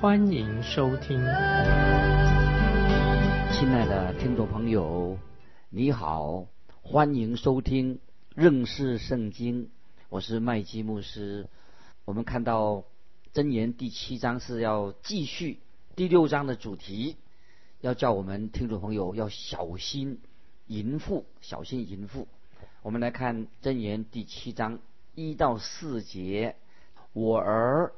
欢迎收听。亲爱的听众朋友，你好，欢迎收听认识圣经，我是麦基牧师。我们看到箴言第七章是要继续第六章的主题，要叫我们听众朋友要小心淫妇，小心淫妇。我们来看箴言第七章一到四节：我儿，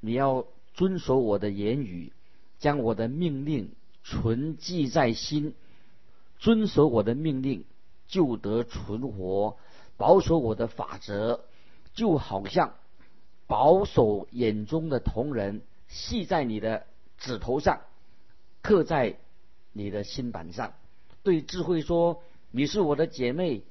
你要遵守我的言语，将我的命令存记在心，遵守我的命令，就得存活；保守我的法则，就好像。保守眼中的瞳人，系在你的指头上，刻在你的心板上。对智慧说：“你是我的姐妹。”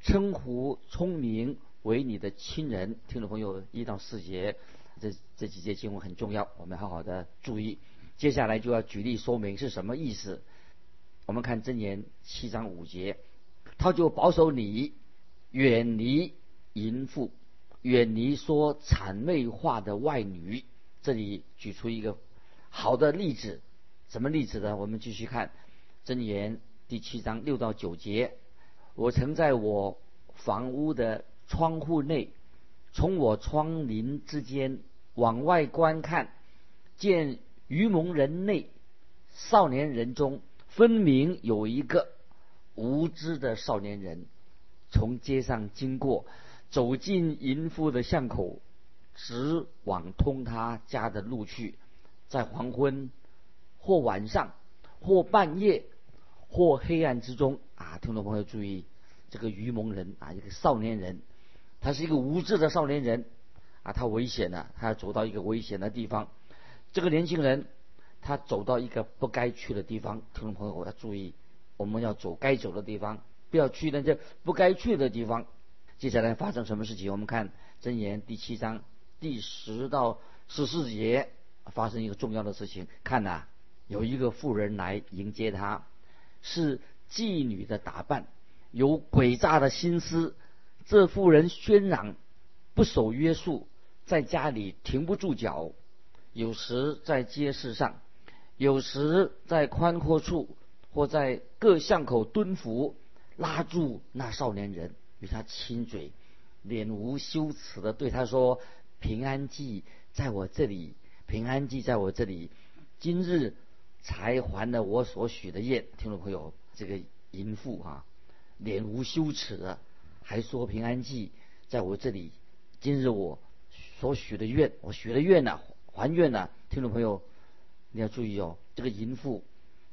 称呼聪明为你的亲人。听众朋友，一到四节，这这几节经文很重要，我们好好的注意。接下来就要举例说明是什么意思。我们看箴言七章五节，他就保守你，远离淫妇。远离说谄媚话的外女。这里举出一个好的例子，什么例子呢？我们继续看箴言第七章六到九节。我曾在我房屋的窗户内，从我窗棂之间往外观看，见愚蒙人内少年人中，分明有一个无知的少年人从街上经过。走进淫妇的巷口，直往通他家的路去。在黄昏，或晚上，或半夜，或黑暗之中啊！听众朋友注意，这个愚蒙人啊，一个少年人，他是一个无知的少年人啊，他危险了，他要走到一个危险的地方。这个年轻人，他走到一个不该去的地方。听众朋友我要注意，我们要走该走的地方，不要去那些不该去的地方。接下来发生什么事情？我们看箴言第七章第十到十四节，发生一个重要的事情。看呐，有一个妇人来迎接他，是妓女的打扮，有诡诈的心思。这妇人喧嚷，不守约束，在家里停不住脚，有时在街市上，有时在宽阔处，或在各巷口蹲伏，拉住那少年人。与他亲嘴，脸无羞耻的对他说：“平安记在我这里，平安记在我这里。今日才还了我所许的愿。”听众朋友，这个淫妇啊，脸无羞耻的，还说平安记在我这里。今日我所许的愿，我许了愿呢，还愿呢。听众朋友，你要注意哦，这个淫妇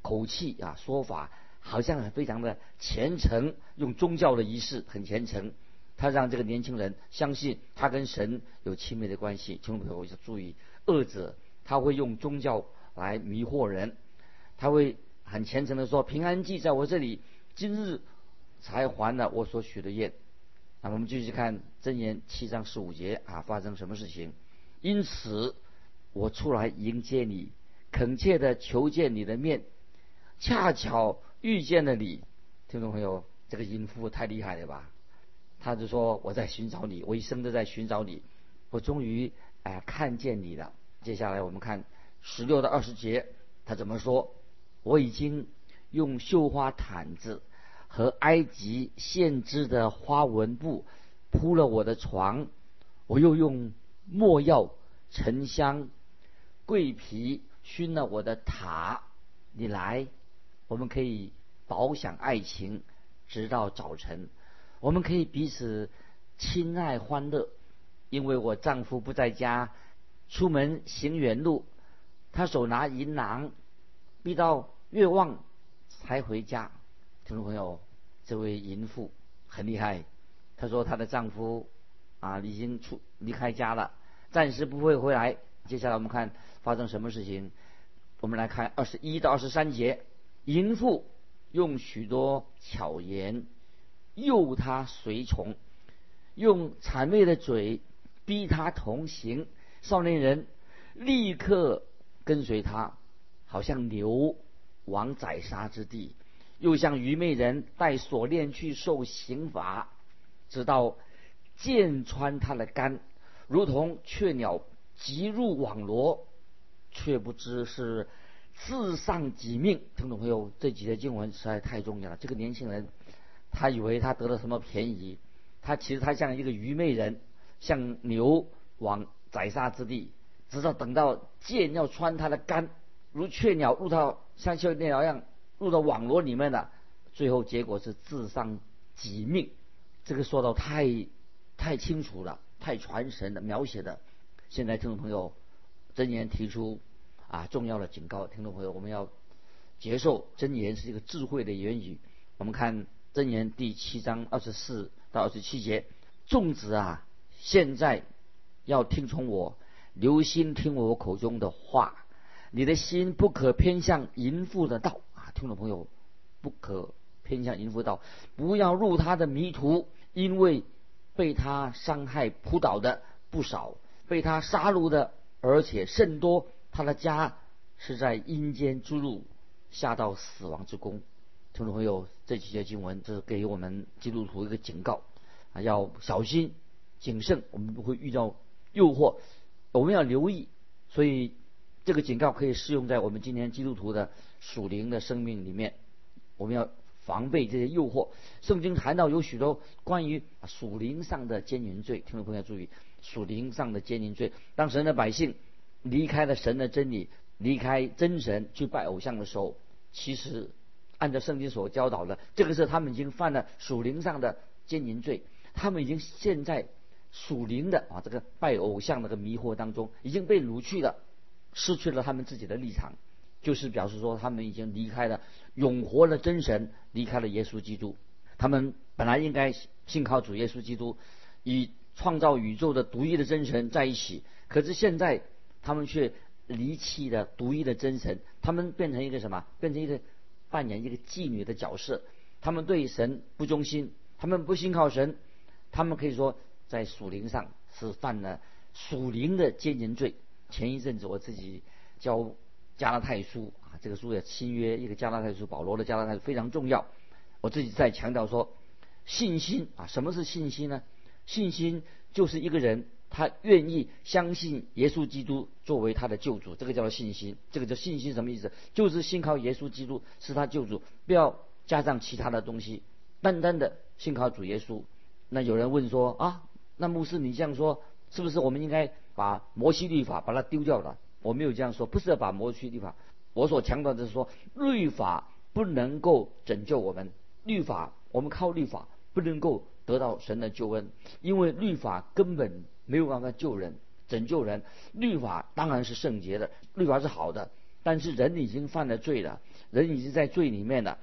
口气啊，说法。好像很非常的虔诚，用宗教的仪式很虔诚，他让这个年轻人相信他跟神有亲密的关系。听众朋友要注意，恶者他会用宗教来迷惑人，他会很虔诚的说：“平安记在我这里，今日才还了我所许的愿。”那我们继续看箴言七章十五节啊，发生什么事情？因此我出来迎接你，恳切的求见你的面，恰巧。遇见了你，听众朋友，这个淫妇太厉害了吧？他就说我在寻找你，我一生都在寻找你，我终于哎看见你了。接下来我们看十六到二十节，他怎么说？我已经用绣花毯子和埃及线织的花纹布铺了我的床，我又用墨药、沉香、桂皮熏了我的塔。你来，我们可以。饱享爱情，直到早晨。我们可以彼此亲爱欢乐，因为我丈夫不在家，出门行远路，他手拿银囊，逼到月望才回家。听众朋友，这位淫妇很厉害。她说她的丈夫啊已经出离开家了，暂时不会回来。接下来我们看发生什么事情。我们来看二十一到二十三节，淫妇用许多巧言诱他随从，用谄媚的嘴逼他同行。少年人立刻跟随他，好像牛往宰杀之地，又像愚昧人带锁链去受刑罚，直到剑穿他的肝，如同雀鸟急入网罗，却不知是自丧己命。听众朋友，这几节经文实在太重要了。这个年轻人，他以为他得了什么便宜，他其实他像一个愚昧人，像牛往宰杀之地，直到等到剑要穿他的肝，如雀鸟入到像雀鸟一样入到网罗里面的，最后结果是自伤己命。这个说到太太清楚了，太传神的描写的。现在听众朋友，真言提出啊重要的警告，听众朋友，我们要接受真言是一个智慧的言语。我们看真言第七章二十四到二十七节，众子啊，现在。要听从我，留心听我口中的话。你的心不可偏向淫妇的道，听众朋友，不可偏向淫妇道，不要入他的迷途，因为被他伤害扑倒的不少，被他杀戮的而且甚多。他的家是在阴间之路，下到死亡之宫。听众朋友，这几节经文是给我们基督徒一个警告啊，要小心谨慎，我们不会遇到。诱惑，我们要留意，所以这个警告可以适用在我们今天基督徒的属灵的生命里面。我们要防备这些诱惑。圣经谈到有许多关于属灵上的奸淫罪，听众朋友注意，属灵上的奸淫罪。当神的百姓离开了神的真理，离开真神去拜偶像的时候，其实按照圣经所教导的，这个是他们已经犯了属灵上的奸淫罪，他们已经现在。属灵的啊，这个拜偶像那个迷惑当中，已经被掳去了，失去了他们自己的立场，就是表示说他们已经离开了永活的真神，离开了耶稣基督。他们本来应该信靠主耶稣基督，与创造宇宙的独一的真神在一起，可是现在他们却离弃了独一的真神，他们变成一个什么？变成一个扮演一个妓女的角色。他们对神不忠心，他们不信靠神，他们可以说。在属灵上是犯了属灵的奸淫罪。前一阵子我自己教加拉太书啊，这个书的新约一个加拉太书，保罗的加拉太书非常重要。我自己在强调说，信心啊，什么是信心呢？信心就是一个人他愿意相信耶稣基督作为他的救主，这个叫做信心。这个叫信心什么意思？就是信靠耶稣基督是他救主，不要加上其他的东西，单单的信靠主耶稣。那有人问说啊？那牧师，你这样说，是不是我们应该把摩西律法把它丢掉了？我没有这样说，不是要把摩西律法。我所强调的是说，律法不能够拯救我们，律法我们靠律法不能够得到神的救恩，因为律法根本没有办法救人、拯救人。律法当然是圣洁的，律法是好的，但是人已经犯了罪了，人已经在罪里面了，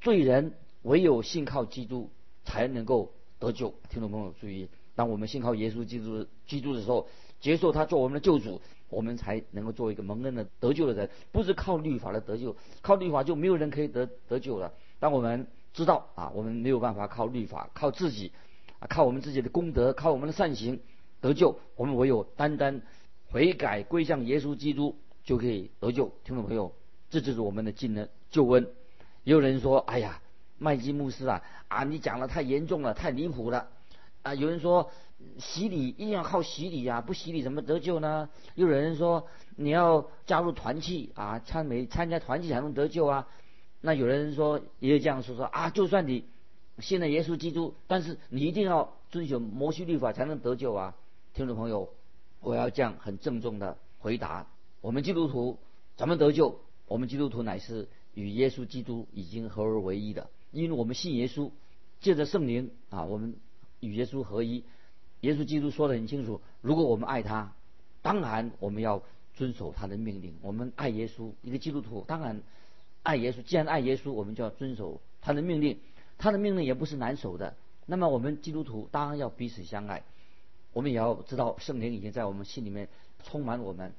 罪人唯有信靠基督才能够得救。听众朋友注意。当我们信靠耶稣基督基督的时候，接受他做我们的救主，我们才能够做一个蒙恩的得救的人，不是靠律法来得救，靠律法就没有人可以得得救了。当我们知道啊，我们没有办法靠律法，靠自己啊，靠我们自己的功德，靠我们的善行得救，我们唯有单单悔改归向耶稣基督就可以得救。听众朋友，这就是我们的技能救恩。也有人说，哎呀，麦基牧师啊啊，你讲的太严重了，太离谱了。啊，有人说洗礼一定要靠洗礼啊，不洗礼怎么得救呢？又有人说你要加入团契啊，参没参加团契才能得救啊。那有人说也有这样说说啊，就算你信了耶稣基督，但是你一定要遵守摩西律法才能得救啊。听众朋友，我要这样很郑重的回答：我们基督徒怎么得救？我们基督徒乃是与耶稣基督已经合而为一的，因为我们信耶稣，借着圣灵啊，我们。与耶稣合一，耶稣基督说得很清楚：如果我们爱他，当然我们要遵守他的命令。我们爱耶稣，一个基督徒当然爱耶稣。既然爱耶稣，我们就要遵守他的命令。他的命令也不是难守的。那么我们基督徒当然要彼此相爱。我们也要知道圣灵已经在我们心里面充满我们，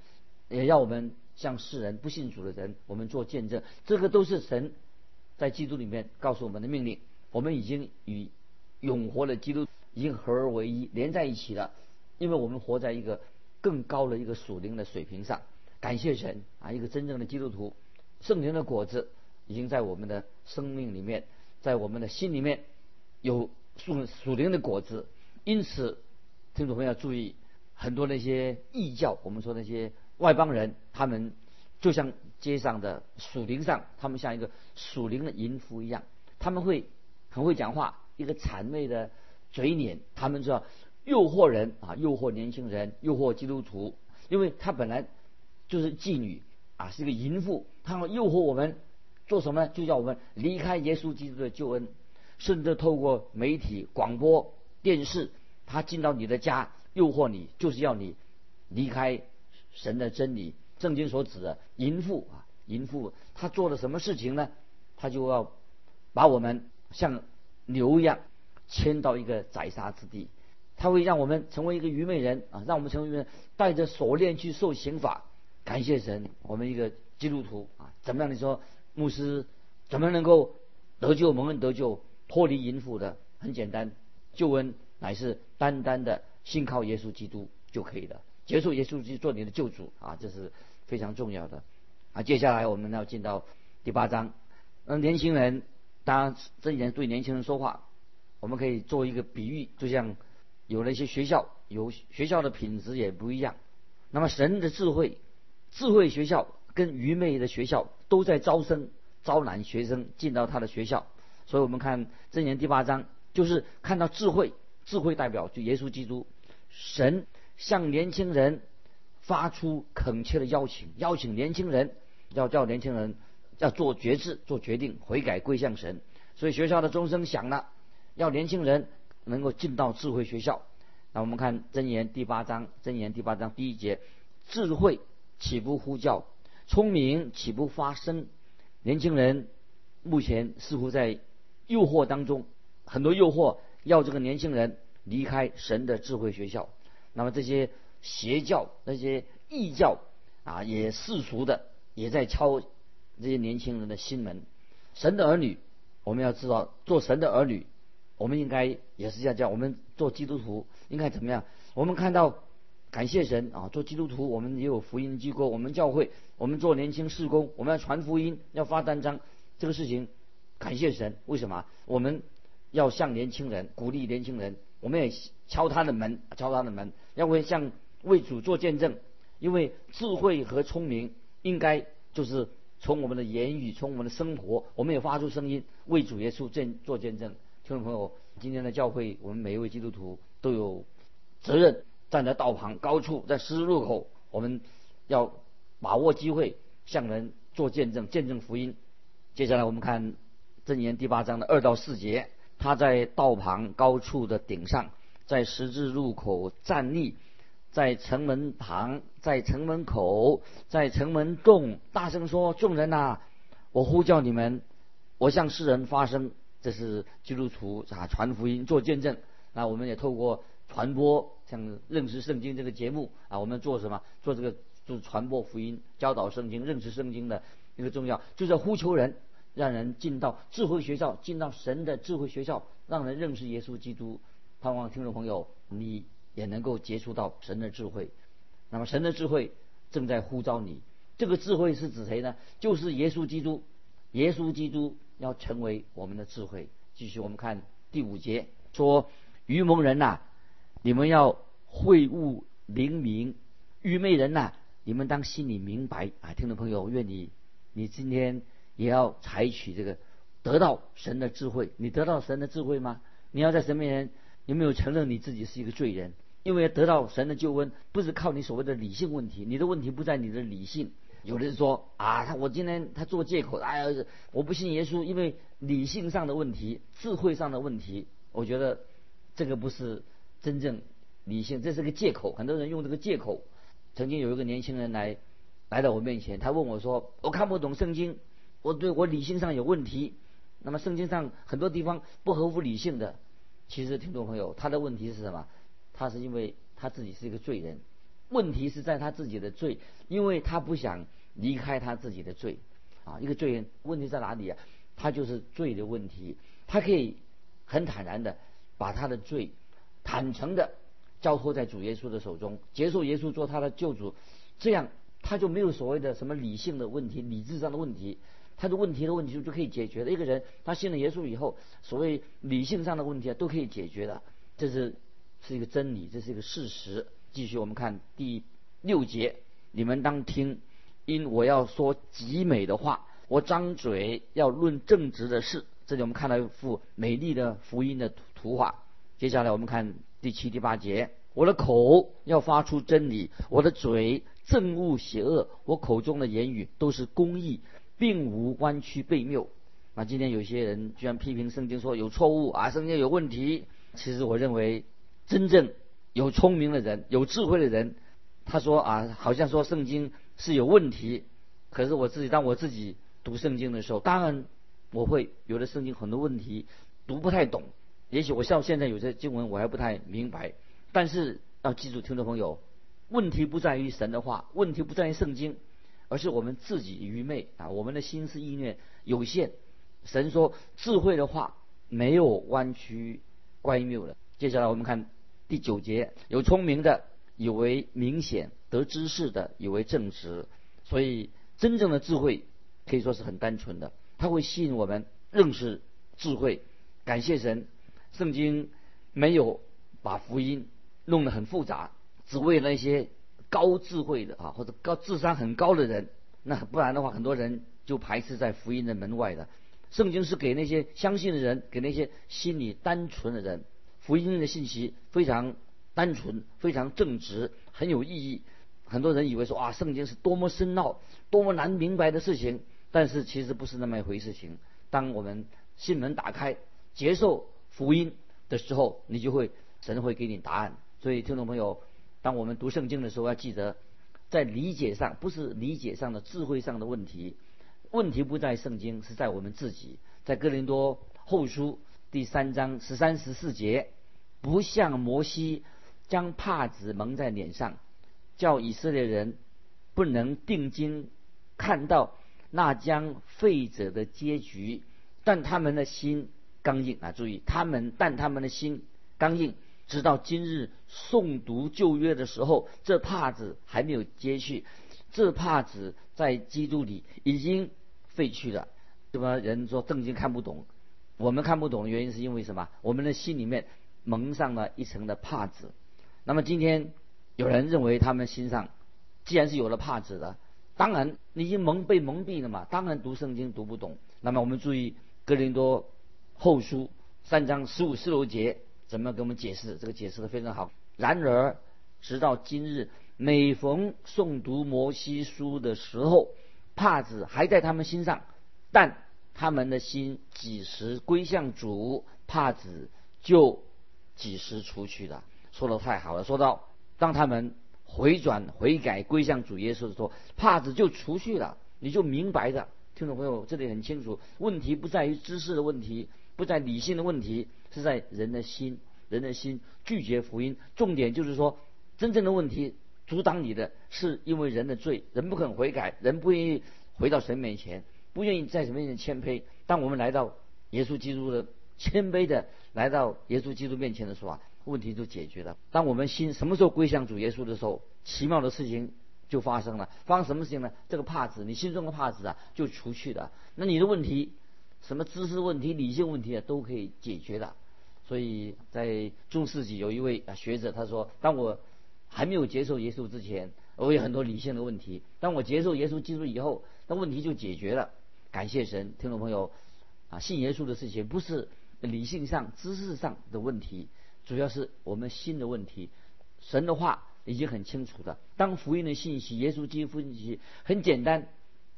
也要我们向世人不信主的人，我们做见证。这个都是神在基督里面告诉我们的命令。我们已经与永活的基督已经合而为一，连在一起了。因为我们活在一个更高的一个属灵的水平上。感谢神啊！一个真正的基督徒，圣灵的果子已经在我们的生命里面，在我们的心里面有属属灵的果子。因此，听众朋友要注意，很多那些异教，我们说那些外邦人，他们就像街上的属灵上，他们像一个属灵的淫妇一样，他们会很会讲话，一个谄媚的嘴脸，他们知道诱惑人啊，诱惑年轻人，诱惑基督徒，因为他本来就是妓女啊，是一个淫妇，他们诱惑我们做什么呢？就叫我们离开耶稣基督的救恩，甚至透过媒体、广播。电视，他进到你的家，诱惑你，就是要你离开神的真理。圣经所指的淫妇啊，淫妇，他做了什么事情呢？他就要把我们像牛一样牵到一个宰杀之地，他会让我们成为一个愚昧人啊，让我们成为一个带着锁链去受刑罚。感谢神，我们一个基督徒啊，怎么样？你说牧师怎么能够得救蒙恩得救，脱离淫妇的？很简单。救恩乃是单单的信靠耶稣基督就可以了，接受耶稣基督做你的救主啊，这是非常重要的啊。接下来我们要进到第八章，嗯年轻人，当然这一点对年轻人说话，我们可以做一个比喻，就像有了一些学校，有学校的品质也不一样。那么神的智慧，智慧学校跟愚昧的学校都在招生，招揽学生进到他的学校。所以我们看这年第八章。就是看到智慧，智慧代表就耶稣基督，神向年轻人发出恳切的邀请，邀请年轻人要叫年轻人要做决志、做决定、悔改归向神。所以学校的钟声响了，要年轻人能够进到智慧学校。那我们看箴言第八章，箴言第八章第一节：智慧岂不呼叫？聪明岂不发声？年轻人目前似乎在诱惑当中。很多诱惑要这个年轻人离开神的智慧学校，那么这些邪教、那些异教啊，也世俗的也在敲这些年轻人的心门。神的儿女，我们要知道，做神的儿女，我们应该也是这样叫我们做基督徒应该怎么样？我们看到，感谢神啊，做基督徒我们也有福音机构，我们教会，我们做年轻事工，我们要传福音，要发单张，这个事情，感谢神。为什么？我们。要向年轻人鼓励年轻人，我们也敲他的门，敲他的门，要为向为主做见证。因为智慧和聪明应该就是从我们的言语，从我们的生活，我们也发出声音为主耶稣见做见证。听众朋友，今天的教会，我们每一位基督徒都有责任站在道旁高处，在十字路口，我们要把握机会向人做见证，见证福音。接下来我们看箴言第八章的二到四节。他在道旁高处的顶上，在十字路口站立，在城门旁，在城门口，在城门洞大声说：“众人呐，我呼叫你们，我向世人发声。”这是基督徒啊传福音做见证。那我们也透过传播像认识圣经这个节目啊，我们做什么？做这个就传播福音、教导圣经、认识圣经的一个重要，就是呼求人。让人进到智慧学校，进到神的智慧学校，让人认识耶稣基督。盼望听众朋友，你也能够接触到神的智慧。那么，神的智慧正在呼召你。这个智慧是指谁呢？就是耶稣基督。耶稣基督要成为我们的智慧。继续，我们看第五节，说：愚蒙人呐，你们要会悟灵明；愚昧人呐，你们当心里明白。啊，听众朋友，愿你，你今天。也要采取这个得到神的智慧。你得到神的智慧吗？你要在神面前有没有承认你自己是一个罪人？因为得到神的救恩，不是靠你所谓的理性问题。你的问题不在你的理性。有的人说啊，他我今天他做借口，哎呀，我不信耶稣，因为理性上的问题、智慧上的问题。我觉得这个不是真正理性，这是个借口。很多人用这个借口。曾经有一个年轻人来来到我面前，他问我说：“我看不懂圣经。”我对我理性上有问题，那么圣经上很多地方不合乎理性的，其实听众朋友他的问题是什么？他是因为他自己是一个罪人，问题是在他自己的罪，因为他不想离开他自己的罪。啊，一个罪人问题在哪里啊？他就是罪的问题。他可以很坦然的把他的罪坦诚的交托在主耶稣的手中，接受耶稣做他的救主，这样他就没有所谓的什么理性的问题、理智上的问题。他的问题的问题就就可以解决的。一个人他信了耶稣以后，所谓理性上的问题啊都可以解决的。这是是一个真理，这是一个事实。继续我们看第六节，你们当听，因我要说极美的话，我张嘴要论正直的事。这里我们看到一幅美丽的福音的图画。接下来我们看第七、第八节，我的口要发出真理，我的嘴憎恶邪恶，我口中的言语都是公义。并无弯曲背谬。那今天有些人居然批评圣经说有错误啊，圣经有问题。其实我认为，真正有聪明的人、有智慧的人，他说啊，好像说圣经是有问题。可是我自己当我自己读圣经的时候，当然我会有的圣经很多问题读不太懂。也许我像现在有些经文我还不太明白。但是要记住，听众朋友，问题不在于神的话，问题不在于圣经。而是我们自己愚昧啊！我们的心思意念有限。神说智慧的话没有弯曲乖谬的。接下来我们看第九节：有聪明的以为明显，得知识的以为正直。所以真正的智慧可以说是很单纯的，它会吸引我们认识智慧。感谢神，圣经没有把福音弄得很复杂，只为那些。高智慧的啊，或者高智商很高的人，那不然的话，很多人就排斥在福音的门外的。圣经是给那些相信的人，给那些心里单纯的人。福音的信息非常单纯，非常正直，很有意义。很多人以为说啊，圣经是多么深奥、多么难明白的事情，但是其实不是那么一回事情。当我们心门打开，接受福音的时候，你就会神会给你答案。所以，听众朋友。当我们读圣经的时候，要记得，在理解上不是理解上的智慧上的问题，问题不在圣经，是在我们自己。在哥林多后书第三章十三十四节，不像摩西将帕子蒙在脸上，叫以色列人不能定睛看到那将废者的结局，但他们的心刚硬啊！注意，他们但他们的心刚硬。直到今日诵读旧约的时候，这帕子还没有揭去，这帕子在基督里已经废去了。什么人说圣经看不懂？我们看不懂的原因是因为什么？我们的心里面蒙上了一层的帕子。那么今天有人认为他们心上既然是有了帕子的，当然你已经蒙被蒙蔽了嘛，当然读圣经读不懂。那么我们注意哥林多后书三章十五十六节。怎么给我们解释？这个解释的非常好。然而，直到今日，每逢诵读摩西书的时候，帕子还在他们心上，但他们的心几时归向主，帕子就几时出去的。说的太好了。说到当他们回转悔改归向主耶稣的时候，帕子就出去了，你就明白的。听众朋友，这里很清楚，问题不在于知识的问题，不在理性的问题。是在人的心，人的心拒绝福音。重点就是说，真正的问题阻挡你的是因为人的罪，人不肯悔改，人不愿意回到神面前，不愿意在神面前谦卑。当我们来到耶稣基督的谦卑的来到耶稣基督面前的时候啊，问题就解决了。当我们心什么时候归向主耶稣的时候，奇妙的事情就发生了。发生什么事情呢？这个帕子，你心中的帕子啊，就除去了。那你的问题，什么知识问题、理性问题啊，都可以解决的。所以在中世纪有一位学者，他说：“当我还没有接受耶稣之前，我有很多理性的问题；当我接受耶稣基督以后，那问题就解决了。感谢神，听众朋友啊，信耶稣的事情不是理性上、知识上的问题，主要是我们心的问题。神的话已经很清楚的，当福音的信息、耶稣基督信息很简单，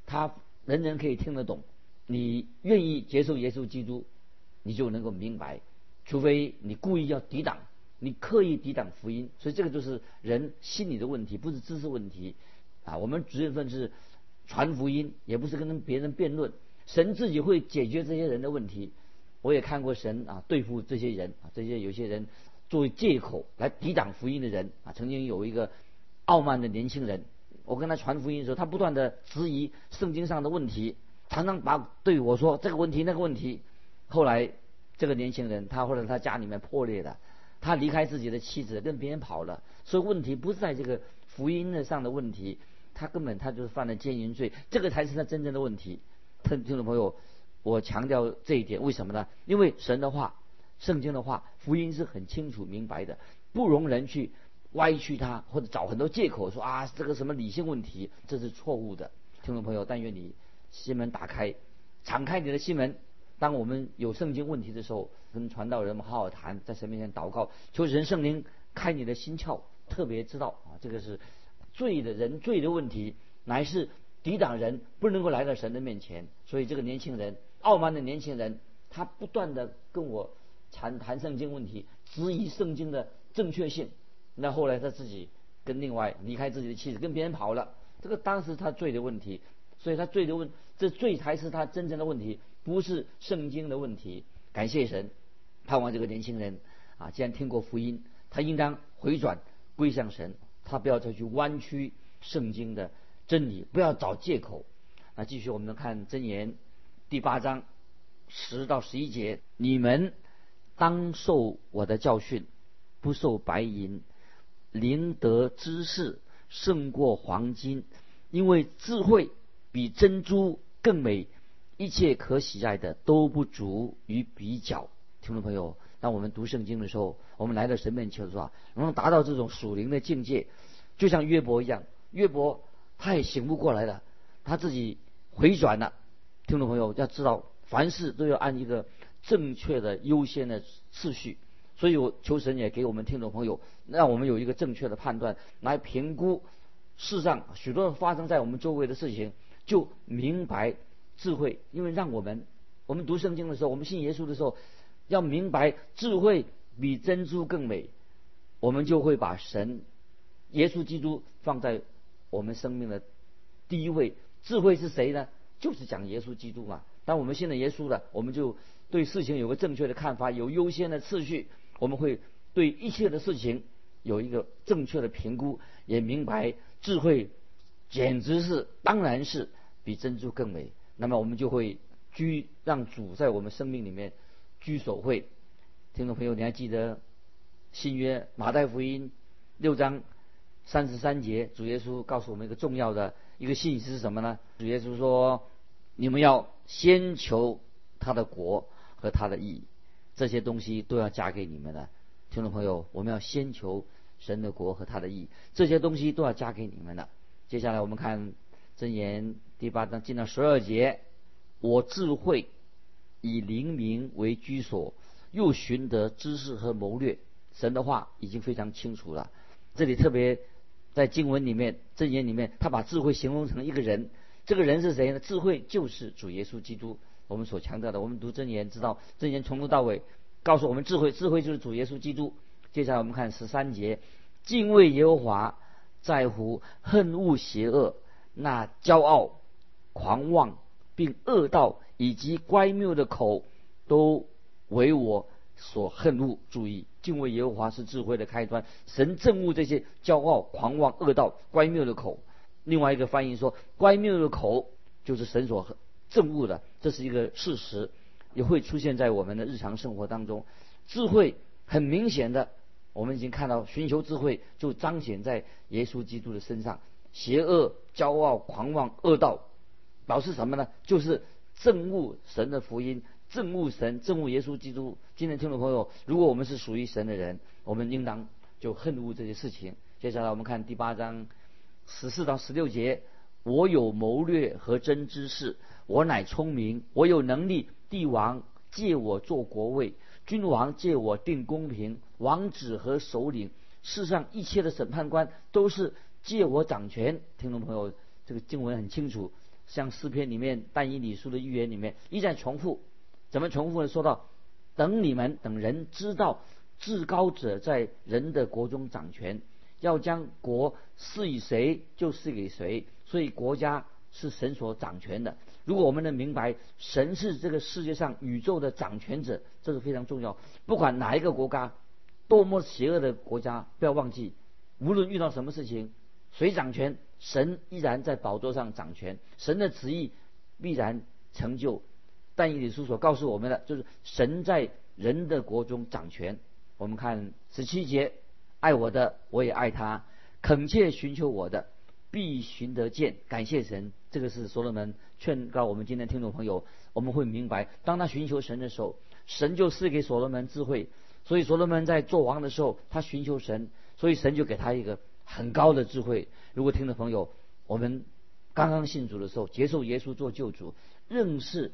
他人人可以听得懂。你愿意接受耶稣基督，你就能够明白。”除非你故意要抵挡，你刻意抵挡福音，所以这个就是人心理的问题，不是知识问题啊。我们职业份是传福音，也不是跟别人辩论，神自己会解决这些人的问题。我也看过神啊对付这些人啊，这些有些人作为借口来抵挡福音的人啊。曾经有一个傲慢的年轻人。我跟他传福音的时候，他不断的质疑圣经上的问题，常常把对我说这个问题那个问题。后来这个年轻人他或者他家里面破裂了，他离开自己的妻子跟别人跑了，所以问题不是在这个福音的上的问题他根本他就是犯了奸淫罪，这个才是他真正的问题。听听众朋友，我强调这一点，为什么呢？因为神的话、圣经的话、福音是很清楚明白的，不容人去歪曲它，或者找很多借口说啊这个什么理性问题，这是错误的。听众朋友，但愿你心门打开，敞开你的心门。当我们有圣经问题的时候，跟传道人们好好谈，在神面前祷告，求神圣灵开你的心窍，特别知道啊这个是。罪的人罪的问题，乃是抵挡人不能够来到神的面前。所以这个年轻人，傲慢的年轻人，他不断的跟我谈谈圣经问题，质疑圣经的正确性。那后来他自己跟另外离开自己的妻子，跟别人跑了。这个当时他罪的问题，所以他罪的问，这罪才是他真正的问题，不是圣经的问题。感谢神，盼望这个年轻人啊，既然听过福音，他应当回转归向神。他不要再去弯曲圣经的真理，不要找借口。那继续，我们看箴言第八章十到十一节：你们当受我的教训，不受白银，灵得知识胜过黄金，因为智慧比珍珠更美，一切可喜爱的都不足于比较。听众朋友。当我们读圣经的时候，我们来到神面前说：“能够达到这种属灵的境界，就像约伯一样。约伯他也醒不过来了，他自己回转了。听众朋友要知道，凡事都要按一个正确的优先的次序。所以我求神也给我们听众朋友，让我们有一个正确的判断来评估世上许多发生在我们周围的事情，就明白智慧。因为让我们我们读圣经的时候，我们信耶稣的时候。要明白智慧比珍珠更美，我们就会把神、耶稣基督放在我们生命的第一位。智慧是谁呢？就是讲耶稣基督嘛。当我们信了耶稣了，我们就对事情有个正确的看法，有优先的次序。我们会对一切的事情有一个正确的评估，也明白智慧简直是当然是比珍珠更美。那么我们就会居让主在我们生命里面。居首位，听众朋友，你还记得新约马太福音六章三十三节，主耶稣告诉我们一个重要的一个信息是什么呢？主耶稣说：“你们要先求他的国和他的义，这些东西都要加给你们的。”听众朋友，我们要先求神的国和他的义，这些东西都要加给你们的。接下来我们看箴言第八章进到十二节，我智慧。以灵明为居所，又寻得知识和谋略。神的话已经非常清楚了。这里特别在经文里面、箴言里面，他把智慧形容成一个人。这个人是谁呢？智慧就是主耶稣基督。我们所强调的，我们读箴言知道，箴言从头到尾告诉我们智慧，智慧就是主耶稣基督。接下来我们看十三节：敬畏耶和华，在乎恨恶邪恶，那骄傲、狂妄并恶道。以及乖谬的口，都为我所恨恶。注意，敬畏耶和华是智慧的开端。神憎恶这些骄傲、狂妄、恶道、乖谬的口。另外一个翻译说，乖谬的口就是神所憎恶的，这是一个事实，也会出现在我们的日常生活当中。智慧很明显的，我们已经看到，寻求智慧就彰显在耶稣基督的身上。邪恶、骄傲、狂妄、恶道，表示什么呢？就是。憎恶神的福音，憎恶神，憎恶耶稣基督。今天听众朋友，如果我们是属于神的人，我们应当就恨恶这些事情。接下来我们看第八章十四到十六节：我有谋略和真知识，我乃聪明，我有能力。帝王借我做国位，君王借我定公平，王子和首领，世上一切的审判官都是借我掌权。听众朋友，这个经文很清楚。像诗篇里面但以理书的预言里面一再重复，怎么重复的？说到等你们等人知道至高者在人的国中掌权，要将国赐予谁就赐给谁，所以国家是神所掌权的。如果我们能明白神是这个世界上宇宙的掌权者，这是非常重要。不管哪一个国家多么邪恶的国家，不要忘记，无论遇到什么事情，谁掌权？神依然在宝座上掌权，神的旨意必然成就。但以理书所告诉我们的，就是神在人的国中掌权。我们看十七节，爱我的，我也爱他；恳切寻求我的，必寻得见。感谢神，这个是所罗门劝告我们今天听众朋友，我们会明白，当他寻求神的时候，神就赐给所罗门智慧。所以所罗门在做王的时候，他寻求神，所以神就给他一个很高的智慧。如果听众朋友，我们刚刚信主的时候，接受耶稣做救主，认识。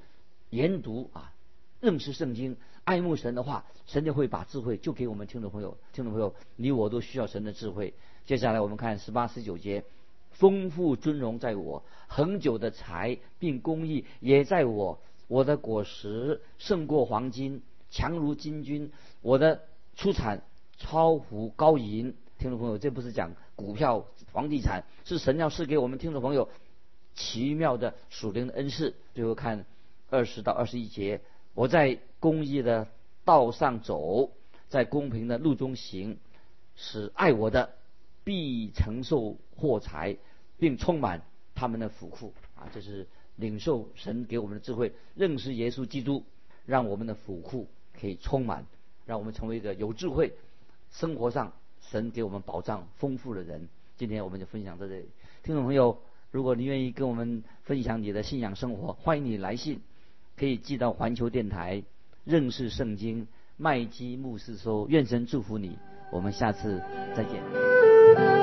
研读啊，认识圣经，爱慕神的话，神就会把智慧就给我们听众朋友。听众朋友，你我都需要神的智慧。接下来我们看十八、十九节：丰富尊荣在我，恒久的财并公义也在我。我的果实胜过黄金，强如金军。我的出产超乎高银。听众朋友，这不是讲股票、房地产，是神要赐给我们听众朋友奇妙的属灵的恩赐。最后看。二十到二十一节，我在公义的道上走，在公平的路中行，使爱我的必承受货财，并充满他们的府库啊！这是领受神给我们的智慧，认识耶稣基督，让我们的府库可以充满，让我们成为一个有智慧、生活上神给我们保障丰富的人。今天我们就分享到这里，听众朋友，如果你愿意跟我们分享你的信仰生活，欢迎你来信。可以寄到环球电台认识圣经麦基牧师说，愿神祝福你，我们下次再见。